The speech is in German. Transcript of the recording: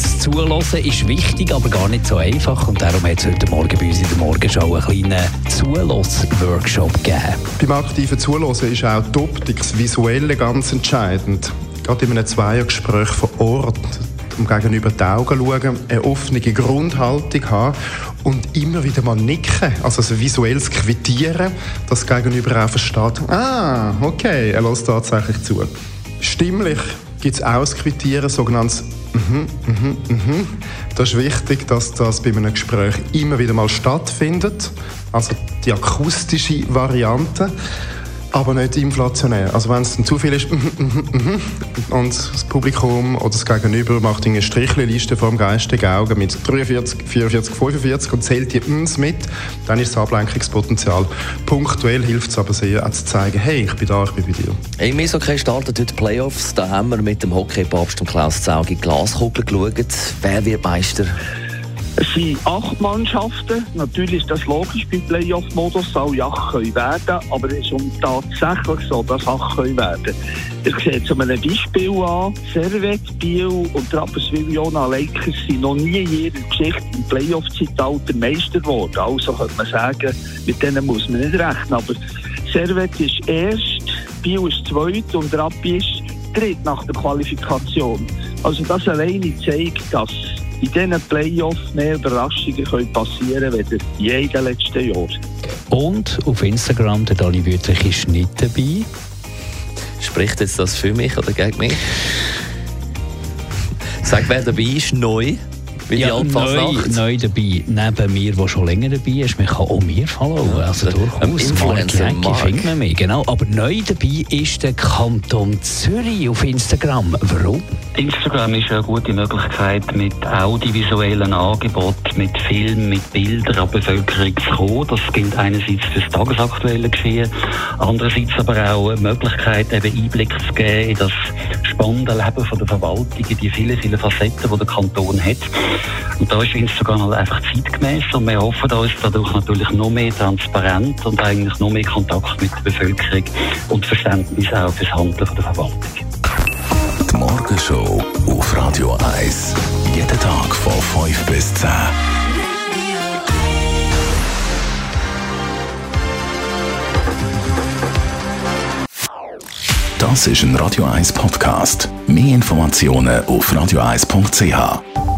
Zuhörens. Zuhören ist wichtig, aber gar nicht so einfach. Und darum hat es heute Morgen bei uns in der Morgenshow einen kleinen Zulass-Workshop gegeben. Beim aktiven Zuhören ist auch die Optik, das Visuelle ganz entscheidend. Gerade in einem Zweiergespräch vor Ort um gegenüber die Augen schauen, eine offene Grundhaltung haben und immer wieder mal nicken, also ein visuelles Quittieren, das Gegenüber auch versteht, ah, okay, er lässt tatsächlich zu. Stimmlich gibt es auch das sogenanntes Mhm, mhm, mhm. Das ist wichtig, dass das bei einem Gespräch immer wieder mal stattfindet. Also die akustische Variante aber nicht inflationär. Also wenn es dann zu viel ist und das Publikum oder das Gegenüber macht eine Strichliste vor dem geistigen Auge mit 43, 44, 45 und zählt die Ms mit, dann ist das Ablenkungspotenzial. Punktuell hilft es aber sehr, auch zu zeigen, hey, ich bin da, ich bin bei dir. Im Eishockey startet heute Playoffs. Da haben wir mit dem Hockey-Papst und Klaus Zaug in die Glaskugel geschaut. Wer wird Meister? Es sind acht Mannschaften. Natürlich ist das logisch beim Playoff-Modus, alle acht können werden, aber es ist tatsächlich so, dass acht können werden. Ich sehe es an einem Beispiel an. Servet, Biel und Rapperswil-Jona Lakers sind noch nie in ihrer Geschichte im Playoff-Zeitalter Meister geworden. Also könnte man sagen, mit denen muss man nicht rechnen. Aber Servet ist erst, Biel ist zweit und Rappi ist dritt nach der Qualifikation. Also das alleine zeigt, dass in diesen Playoffs mehr Überraschungen können passieren können, als je in den letzten Jahren. Und auf Instagram, der Dani Wüttrich ist nicht dabei. Spricht jetzt das für mich oder gegen mich? Sag, wer dabei ist, neu. Wie ja, neu, neu dabei, neben mir, der schon länger dabei ist. Man kann auch mir followen. Ja, also durchaus. Mark Jäcki findet man mich, genau. Aber neu dabei ist der Kanton Zürich auf Instagram. Warum? Instagram ist eine gute Möglichkeit, mit audiovisuellen Angeboten, mit Filmen, mit Bildern an die Bevölkerung zu kommen. Das gilt einerseits für das tagesaktuelle Geschehen, andererseits aber auch eine Möglichkeit, eben Einblick zu geben in das spannende Leben von der Verwaltung, in die vielen, vielen Facetten, die der Kanton hat. Und da ist Instagram halt einfach zeitgemäß und wir hoffen uns dadurch natürlich noch mehr Transparenz und eigentlich noch mehr Kontakt mit der Bevölkerung und Verständnis auch für das Handeln von der Verwaltung. Die Morgenshow auf Radio 1. Jeden Tag von 5 bis 10. Das ist ein Radio 1 Podcast. Mehr Informationen auf radio1.ch.